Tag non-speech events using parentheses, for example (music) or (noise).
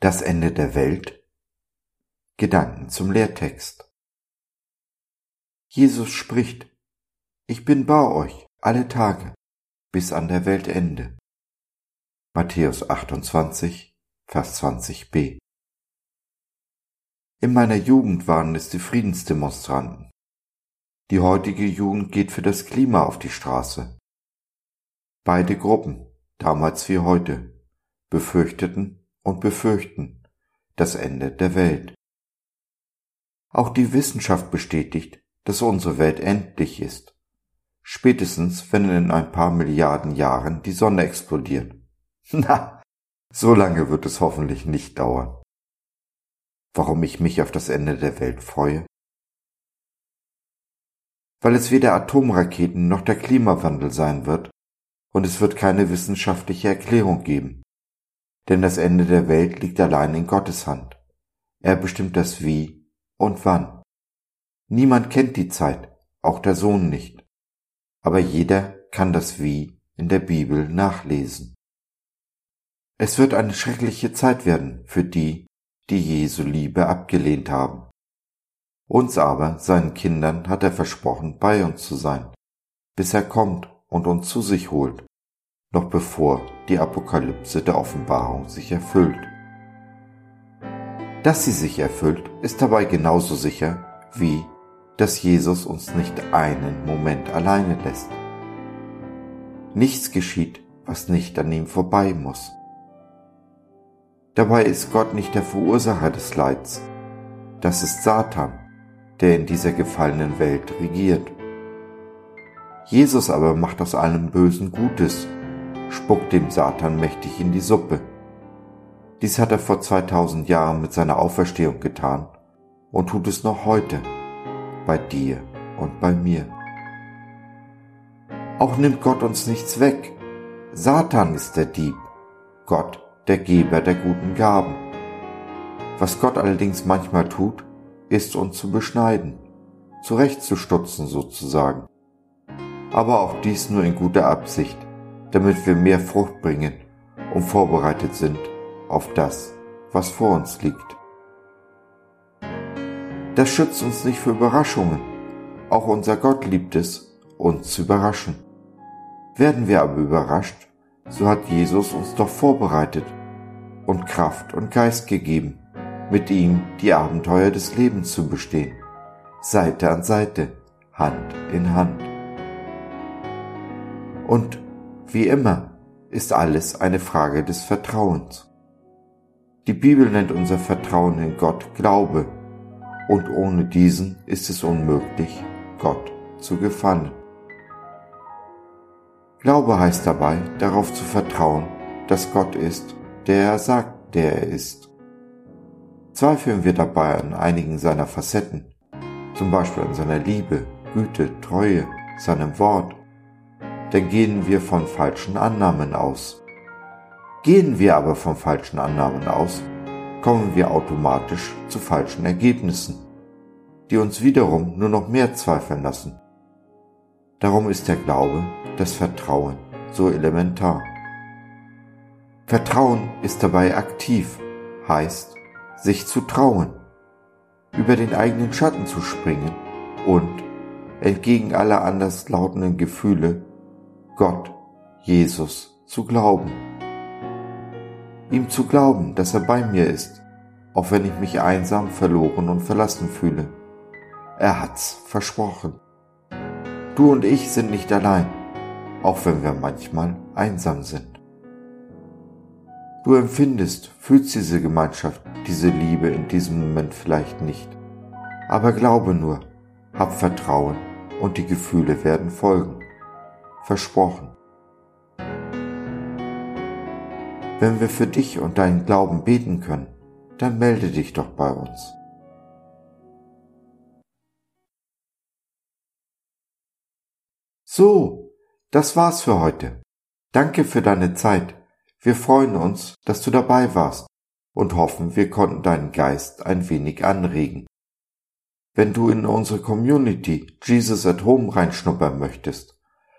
Das Ende der Welt? Gedanken zum Lehrtext. Jesus spricht, Ich bin bei euch alle Tage bis an der Weltende. Matthäus 28, Vers 20b. In meiner Jugend waren es die Friedensdemonstranten. Die heutige Jugend geht für das Klima auf die Straße. Beide Gruppen, damals wie heute, befürchteten und befürchten das Ende der Welt. Auch die Wissenschaft bestätigt, dass unsere Welt endlich ist. Spätestens, wenn in ein paar Milliarden Jahren die Sonne explodiert. (laughs) Na, so lange wird es hoffentlich nicht dauern. Warum ich mich auf das Ende der Welt freue? Weil es weder Atomraketen noch der Klimawandel sein wird, und es wird keine wissenschaftliche Erklärung geben denn das Ende der Welt liegt allein in Gottes Hand. Er bestimmt das Wie und Wann. Niemand kennt die Zeit, auch der Sohn nicht. Aber jeder kann das Wie in der Bibel nachlesen. Es wird eine schreckliche Zeit werden für die, die Jesu Liebe abgelehnt haben. Uns aber, seinen Kindern, hat er versprochen, bei uns zu sein, bis er kommt und uns zu sich holt noch bevor die Apokalypse der Offenbarung sich erfüllt. Dass sie sich erfüllt, ist dabei genauso sicher, wie dass Jesus uns nicht einen Moment alleine lässt. Nichts geschieht, was nicht an ihm vorbei muss. Dabei ist Gott nicht der Verursacher des Leids. Das ist Satan, der in dieser gefallenen Welt regiert. Jesus aber macht aus allem Bösen Gutes spuckt dem Satan mächtig in die Suppe. Dies hat er vor 2000 Jahren mit seiner Auferstehung getan und tut es noch heute bei dir und bei mir. Auch nimmt Gott uns nichts weg. Satan ist der Dieb, Gott der Geber der guten Gaben. Was Gott allerdings manchmal tut, ist uns zu beschneiden, zurechtzustutzen sozusagen. Aber auch dies nur in guter Absicht, damit wir mehr Frucht bringen und vorbereitet sind auf das, was vor uns liegt. Das schützt uns nicht für Überraschungen. Auch unser Gott liebt es, uns zu überraschen. Werden wir aber überrascht, so hat Jesus uns doch vorbereitet und Kraft und Geist gegeben, mit ihm die Abenteuer des Lebens zu bestehen, Seite an Seite, Hand in Hand. Und wie immer ist alles eine Frage des Vertrauens. Die Bibel nennt unser Vertrauen in Gott Glaube, und ohne diesen ist es unmöglich, Gott zu gefallen. Glaube heißt dabei, darauf zu vertrauen, dass Gott ist, der er sagt, der er ist. Zweifeln wir dabei an einigen seiner Facetten, zum Beispiel an seiner Liebe, Güte, Treue, seinem Wort, dann gehen wir von falschen Annahmen aus. Gehen wir aber von falschen Annahmen aus, kommen wir automatisch zu falschen Ergebnissen, die uns wiederum nur noch mehr zweifeln lassen. Darum ist der Glaube, das Vertrauen so elementar. Vertrauen ist dabei aktiv, heißt, sich zu trauen, über den eigenen Schatten zu springen und, entgegen aller anderslautenden Gefühle, Gott, Jesus, zu glauben. Ihm zu glauben, dass er bei mir ist, auch wenn ich mich einsam, verloren und verlassen fühle. Er hat's versprochen. Du und ich sind nicht allein, auch wenn wir manchmal einsam sind. Du empfindest, fühlst diese Gemeinschaft, diese Liebe in diesem Moment vielleicht nicht. Aber glaube nur, hab Vertrauen und die Gefühle werden folgen versprochen. Wenn wir für dich und deinen Glauben beten können, dann melde dich doch bei uns. So, das war's für heute. Danke für deine Zeit. Wir freuen uns, dass du dabei warst und hoffen, wir konnten deinen Geist ein wenig anregen. Wenn du in unsere Community Jesus at Home reinschnuppern möchtest,